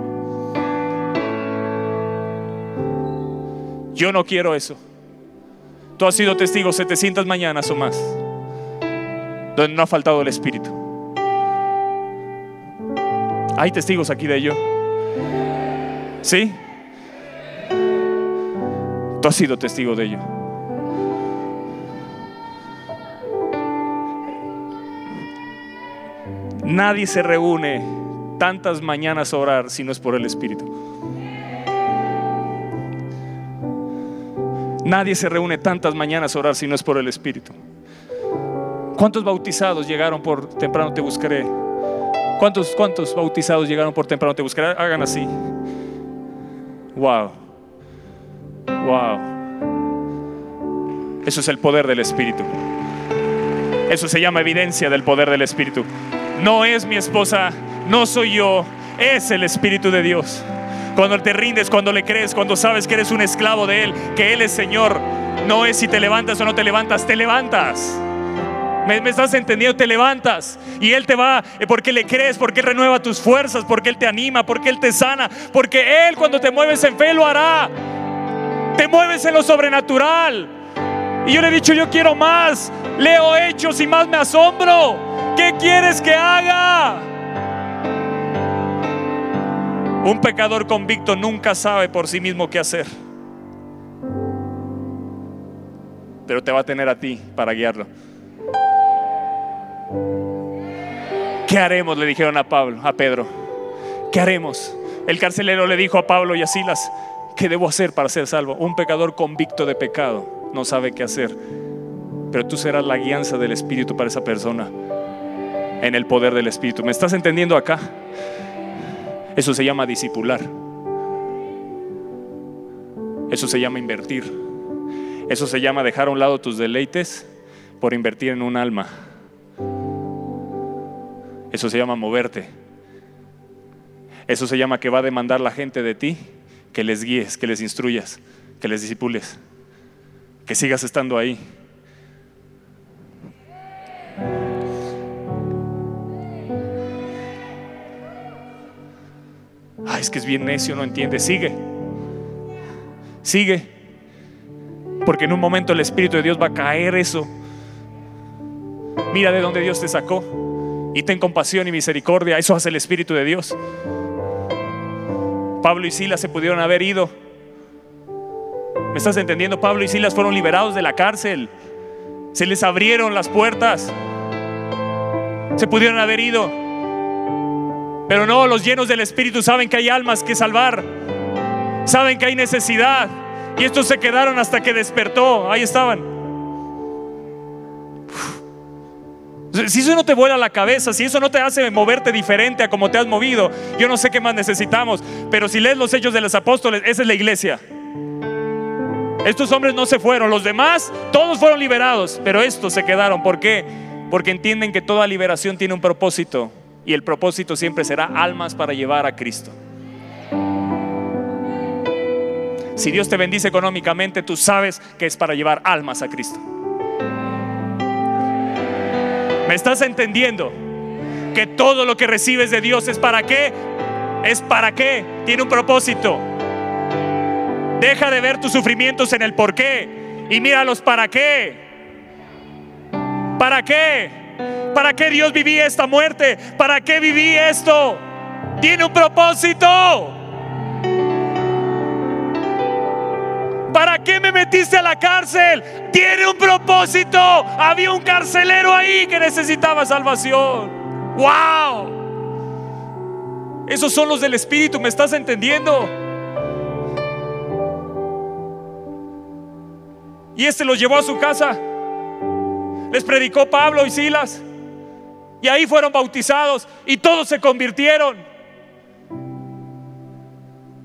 Yo no quiero eso. Tú has sido testigo 700 mañanas o más, donde no ha faltado el Espíritu. Hay testigos aquí de ello. ¿Sí? Tú has sido testigo de ello. Nadie se reúne tantas mañanas a orar si no es por el Espíritu. Nadie se reúne tantas mañanas a orar si no es por el Espíritu. ¿Cuántos bautizados llegaron por temprano te buscaré? ¿Cuántos, cuántos bautizados llegaron por temprano te buscaré? Hagan así. Wow. Wow. Eso es el poder del Espíritu. Eso se llama evidencia del poder del Espíritu. No es mi esposa, no soy yo, es el Espíritu de Dios. Cuando te rindes, cuando le crees, cuando sabes que eres un esclavo de Él, que Él es Señor, no es si te levantas o no te levantas, te levantas. ¿Me, estás entendiendo? Te levantas y Él te va eh, porque le crees, porque renueva tus fuerzas, porque Él te anima, porque Él te sana, porque Él cuando te mueves en fe lo hará. Te mueves en lo sobrenatural. Y yo le he dicho, yo quiero más. Leo hechos y más me asombro. ¿Qué quieres que haga? Un pecador convicto nunca sabe por sí mismo qué hacer. Pero te va a tener a ti para guiarlo. ¿Qué haremos? Le dijeron a Pablo, a Pedro. ¿Qué haremos? El carcelero le dijo a Pablo y a Silas, ¿qué debo hacer para ser salvo? Un pecador convicto de pecado no sabe qué hacer. Pero tú serás la guianza del Espíritu para esa persona. En el poder del Espíritu. ¿Me estás entendiendo acá? Eso se llama disipular. Eso se llama invertir. Eso se llama dejar a un lado tus deleites por invertir en un alma. Eso se llama moverte. Eso se llama que va a demandar la gente de ti que les guíes, que les instruyas, que les disipules, que sigas estando ahí. Ay, es que es bien necio, no entiende. Sigue. Sigue. Porque en un momento el Espíritu de Dios va a caer eso. Mira de dónde Dios te sacó. Y ten compasión y misericordia. Eso hace el Espíritu de Dios. Pablo y Silas se pudieron haber ido. ¿Me estás entendiendo? Pablo y Silas fueron liberados de la cárcel. Se les abrieron las puertas. Se pudieron haber ido. Pero no, los llenos del Espíritu saben que hay almas que salvar. Saben que hay necesidad. Y estos se quedaron hasta que despertó. Ahí estaban. Si eso no te vuela la cabeza, si eso no te hace moverte diferente a como te has movido, yo no sé qué más necesitamos. Pero si lees los hechos de los apóstoles, esa es la iglesia. Estos hombres no se fueron, los demás, todos fueron liberados, pero estos se quedaron. ¿Por qué? Porque entienden que toda liberación tiene un propósito. Y el propósito siempre será almas para llevar a Cristo. Si Dios te bendice económicamente, tú sabes que es para llevar almas a Cristo. ¿Me estás entendiendo? Que todo lo que recibes de Dios es para qué? Es para qué? Tiene un propósito. Deja de ver tus sufrimientos en el por qué y míralos para qué. ¿Para qué? ¿Para qué Dios vivía esta muerte? ¿Para qué viví esto? Tiene un propósito. ¿Para qué me metiste a la cárcel? Tiene un propósito. Había un carcelero ahí que necesitaba salvación. ¡Wow! Esos son los del Espíritu, ¿me estás entendiendo? Y este los llevó a su casa. Les predicó Pablo y Silas. Y ahí fueron bautizados y todos se convirtieron.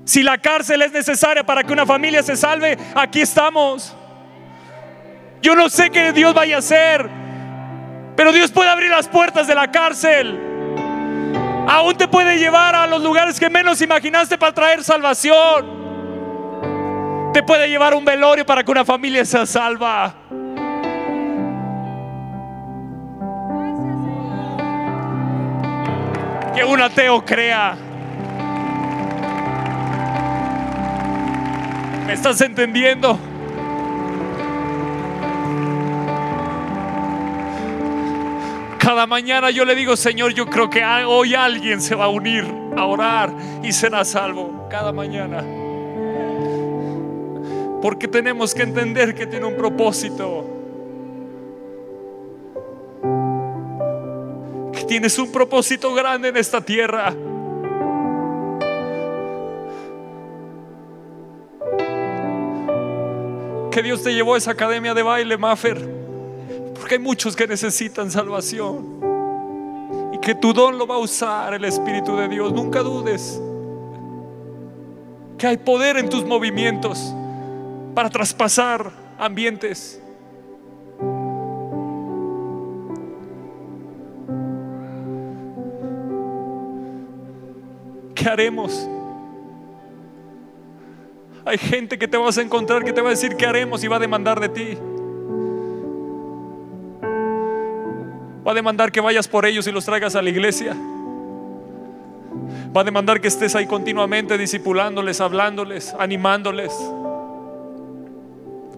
Si la cárcel es necesaria para que una familia se salve, aquí estamos. Yo no sé qué Dios vaya a hacer, pero Dios puede abrir las puertas de la cárcel. Aún te puede llevar a los lugares que menos imaginaste para traer salvación. Te puede llevar un velorio para que una familia sea salva. Que un ateo crea. ¿Me estás entendiendo? Cada mañana yo le digo, Señor, yo creo que hoy alguien se va a unir a orar y será salvo. Cada mañana. Porque tenemos que entender que tiene un propósito. Tienes un propósito grande en esta tierra. Que Dios te llevó a esa academia de baile, Maffer porque hay muchos que necesitan salvación. Y que tu don lo va a usar el Espíritu de Dios. Nunca dudes que hay poder en tus movimientos para traspasar ambientes. ¿Qué haremos? Hay gente que te vas a encontrar que te va a decir qué haremos y va a demandar de ti. Va a demandar que vayas por ellos y los traigas a la iglesia. Va a demandar que estés ahí continuamente discipulándoles, hablándoles, animándoles.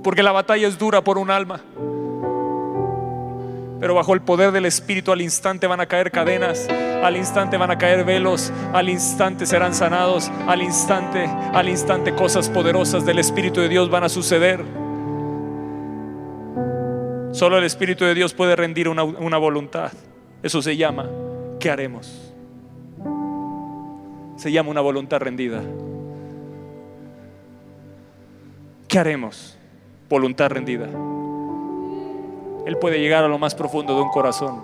Porque la batalla es dura por un alma. Pero bajo el poder del Espíritu al instante van a caer cadenas, al instante van a caer velos, al instante serán sanados, al instante, al instante cosas poderosas del Espíritu de Dios van a suceder. Solo el Espíritu de Dios puede rendir una, voluntad. Eso se llama, ¿qué haremos? Se llama una voluntad rendida. ¿Qué haremos? Voluntad rendida. Él puede llegar a lo más profundo de un corazón.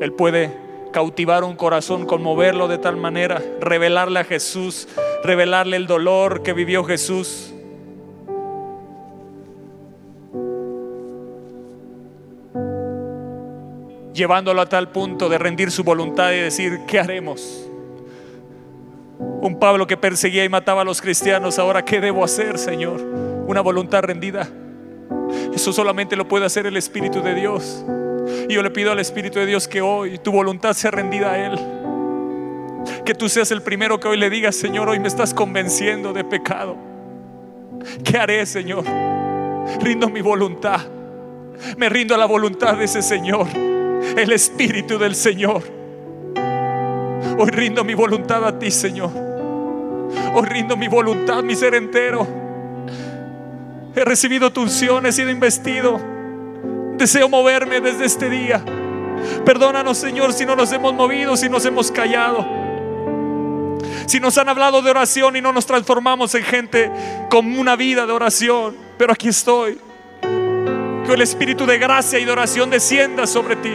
Él puede cautivar un corazón, conmoverlo de tal manera, revelarle a Jesús, revelarle el dolor que vivió Jesús llevándolo a tal punto de rendir su voluntad y decir, ¿qué haremos? Un Pablo que perseguía y mataba a los cristianos, ahora ¿qué debo hacer, Señor? Una voluntad rendida. Eso solamente lo puede hacer el Espíritu de Dios. Y yo le pido al Espíritu de Dios que hoy tu voluntad sea rendida a Él. Que tú seas el primero que hoy le digas, Señor, hoy me estás convenciendo de pecado. ¿Qué haré, Señor? Rindo mi voluntad. Me rindo a la voluntad de ese Señor el Espíritu del Señor. Hoy rindo mi voluntad a ti, Señor. Hoy rindo mi voluntad, mi ser entero. He recibido tu unción, he sido investido. Deseo moverme desde este día. Perdónanos, Señor, si no nos hemos movido, si nos hemos callado. Si nos han hablado de oración y no nos transformamos en gente con una vida de oración. Pero aquí estoy. Que el espíritu de gracia y de oración descienda sobre ti.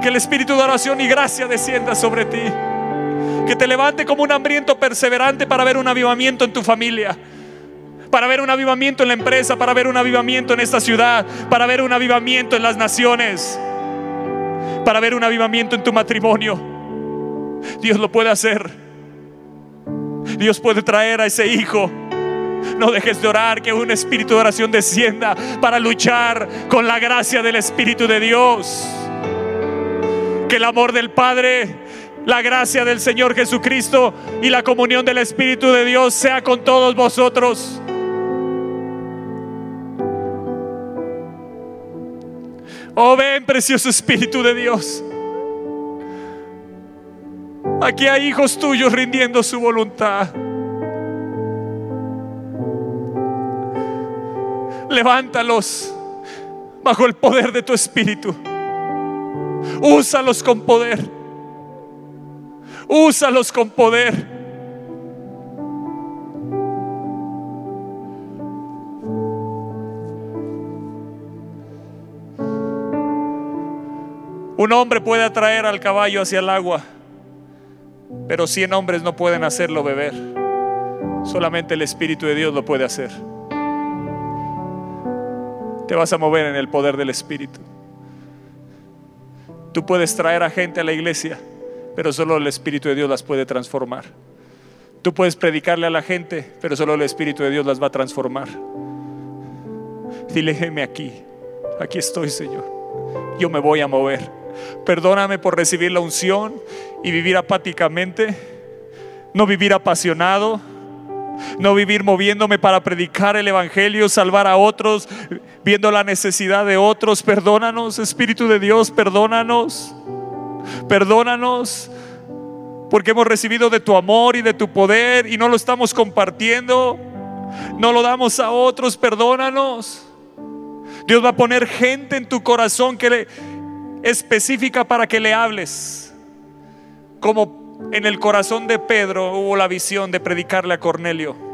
Que el espíritu de oración y gracia descienda sobre ti. Que te levante como un hambriento perseverante para ver un avivamiento en tu familia. Para ver un avivamiento en la empresa, para ver un avivamiento en esta ciudad, para ver un avivamiento en las naciones, para ver un avivamiento en tu matrimonio. Dios lo puede hacer. Dios puede traer a ese hijo no dejes de orar, que un espíritu de oración descienda para luchar con la gracia del Espíritu de Dios. Que el amor del Padre, la gracia del Señor Jesucristo y la comunión del Espíritu de Dios sea con todos vosotros. Oh, ven, precioso Espíritu de Dios. Aquí hay hijos tuyos rindiendo su voluntad. Levántalos bajo el poder de tu Espíritu. Úsalos con poder. Úsalos con poder. Un hombre puede atraer al caballo hacia el agua, Pero cien hombres no pueden hacerlo beber. Solamente el Espíritu de Dios lo puede hacer. Te vas a mover en el poder del Espíritu. Tú puedes traer a gente a la iglesia, pero solo el Espíritu de Dios las puede transformar. Tú puedes predicarle a la gente, pero solo el Espíritu de Dios las va a transformar. Dile, aquí. Aquí estoy, Señor. Yo me voy a mover. Perdóname por recibir la unción y vivir apáticamente. No vivir apasionado. No vivir moviéndome para predicar el Evangelio, salvar a otros, viendo la necesidad de otros. Perdónanos, Espíritu de Dios, perdónanos. Perdónanos porque hemos recibido de tu amor y de tu poder y no lo estamos compartiendo. No lo damos a otros, perdónanos. Dios va a poner gente en tu corazón que le, específica para que le hables. Como en el corazón de Pedro hubo la visión de predicarle a Cornelio.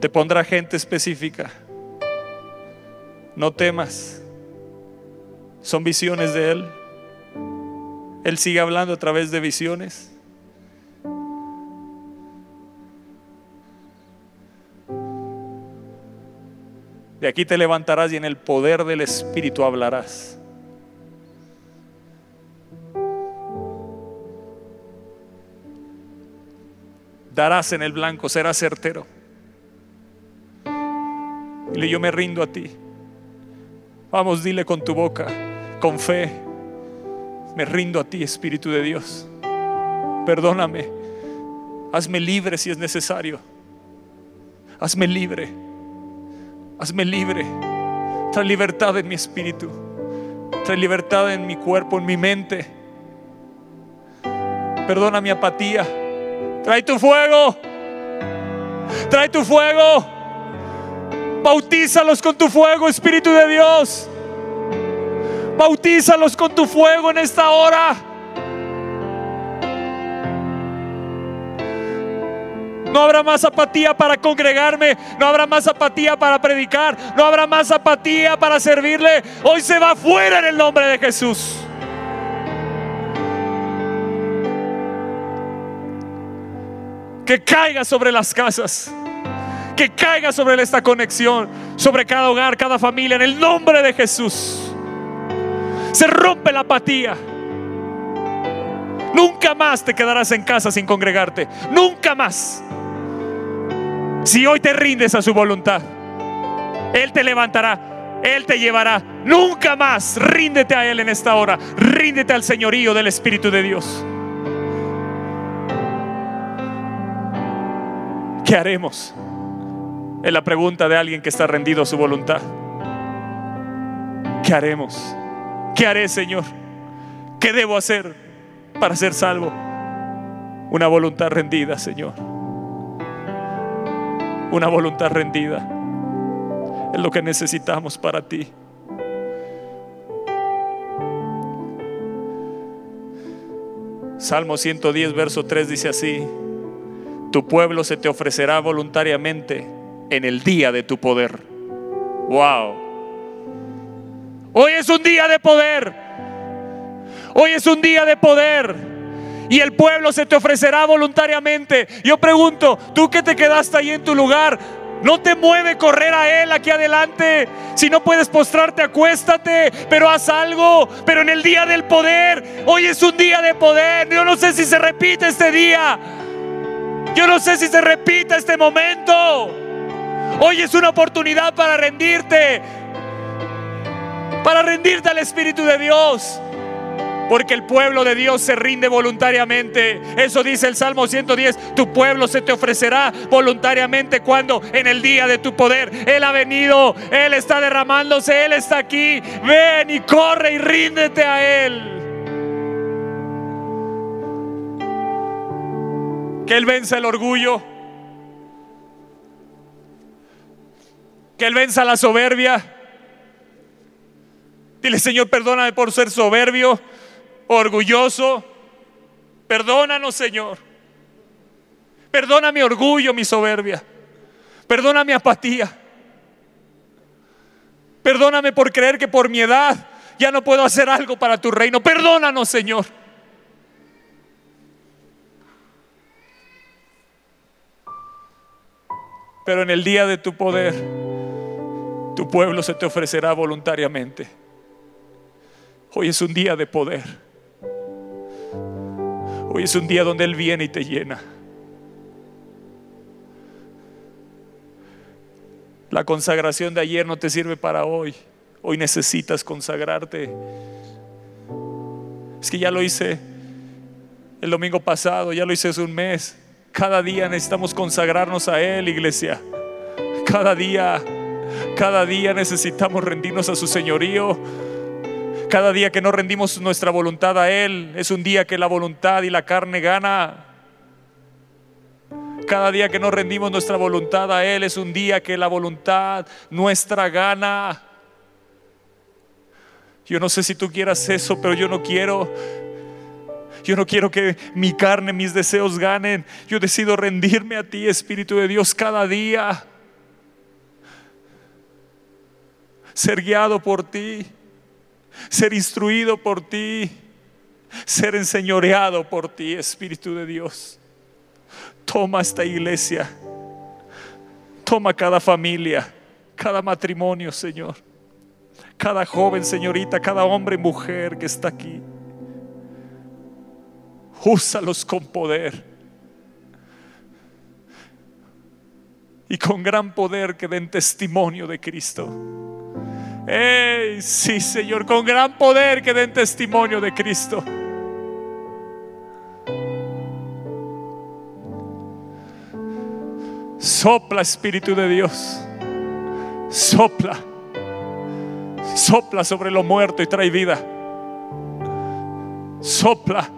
Te pondrá gente específica. No temas. Son visiones de Él. Él sigue hablando a través de visiones. De aquí te levantarás y en el poder del Espíritu hablarás. Darás en el blanco, serás certero. Dile, yo me rindo a ti. Vamos, dile con tu boca, con fe, me rindo a ti, Espíritu de Dios. Perdóname. Hazme libre si es necesario. Hazme libre. Hazme libre. Trae libertad en mi espíritu. Trae libertad en mi cuerpo, en mi mente. Perdona mi apatía. Trae tu fuego. Trae tu fuego. Bautízalos con tu fuego, Espíritu de Dios. Bautízalos con tu fuego en esta hora. No habrá más apatía para congregarme. No habrá más apatía para predicar. No habrá más apatía para servirle. Hoy se va fuera en el nombre de Jesús. Que caiga sobre las casas que caiga sobre esta conexión, sobre cada hogar, cada familia, en el nombre de Jesús. Se rompe la apatía. Nunca más te quedarás en casa sin congregarte. Nunca más. Si hoy te rindes a su voluntad, Él te levantará, Él te llevará. Nunca más ríndete a Él en esta hora. Ríndete al señorío del Espíritu de Dios. ¿Qué haremos? Es la pregunta de alguien que está rendido a su voluntad. ¿Qué haremos? ¿Qué haré, Señor? ¿Qué debo hacer para ser salvo? Una voluntad rendida, Señor. Una voluntad rendida. Es lo que necesitamos para ti. Salmo 110, verso 3 dice así, tu pueblo se te ofrecerá voluntariamente en el día de tu poder. Wow. Hoy es un día de poder. Hoy es un día de poder. Y el pueblo se te ofrecerá voluntariamente. Yo pregunto, tú que te quedaste ahí en tu lugar, no te mueve correr a Él aquí adelante. Si no puedes postrarte, acuéstate, pero haz algo. Pero en el día del poder, hoy es un día de poder. Yo no sé si se repite este día. Yo no sé si se repita este momento. Hoy es una oportunidad para rendirte, para rendirte al Espíritu de Dios. Porque el pueblo de Dios se rinde voluntariamente. Eso dice el Salmo 110. Tu pueblo se te ofrecerá voluntariamente cuando en el día de tu poder. Él ha venido, Él está derramándose, Él está aquí. Ven y corre y ríndete a Él. Que Él venza el orgullo. que Él venza la soberbia. Dile, Señor, perdóname por ser soberbio, orgulloso. Perdónanos, Señor. Perdona mi orgullo, mi soberbia. Perdona mi apatía. Perdóname por creer que por mi edad ya no puedo hacer algo para tu reino. Perdónanos, Señor. Pero en el día de tu poder, tu pueblo se te ofrecerá voluntariamente. Hoy es un día de poder. Hoy es un día donde Él viene y te llena. La consagración de ayer no te sirve para hoy. Hoy necesitas consagrarte. Es que ya lo hice el domingo pasado, ya lo hice hace un mes. Cada día necesitamos consagrarnos a Él, iglesia. Cada día, cada día necesitamos rendirnos a su señorío. Cada día que no rendimos nuestra voluntad a Él, es un día que la voluntad y la carne gana. Cada día que no rendimos nuestra voluntad a Él, es un día que la voluntad nuestra gana. Yo no sé si tú quieras eso, pero yo no quiero. Yo no quiero que mi carne, mis deseos ganen. Yo decido rendirme a ti, Espíritu de Dios, cada día. Ser guiado por ti. Ser instruido por ti. Ser enseñoreado por ti, Espíritu de Dios. Toma esta iglesia. Toma cada familia, cada matrimonio, Señor cada joven, señorita, cada hombre y mujer que está aquí. Úsalos con poder. Y con gran poder que den testimonio de Cristo. ¡Ey! Sí, Señor, con gran poder que den testimonio de Cristo. Sopla, Espíritu de Dios. Sopla. Sopla sobre lo muerto y trae vida. Sopla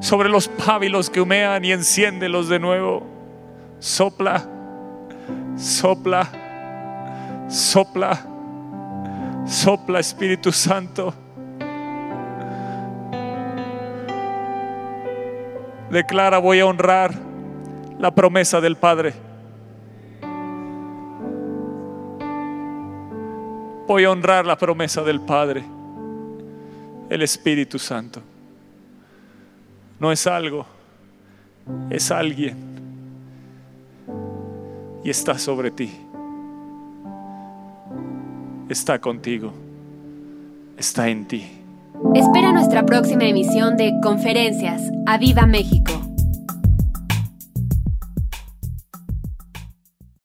sobre los pábilos que humean y enciéndelos de nuevo. Sopla, sopla, sopla, sopla Espíritu Santo. Declara, voy a honrar la promesa del Padre. voy a honrar la promesa del Padre, el Espíritu Santo. No es algo, es alguien. Y está sobre ti. Está contigo. Está en ti. Espera nuestra próxima emisión de Conferencias. ¡A Viva México!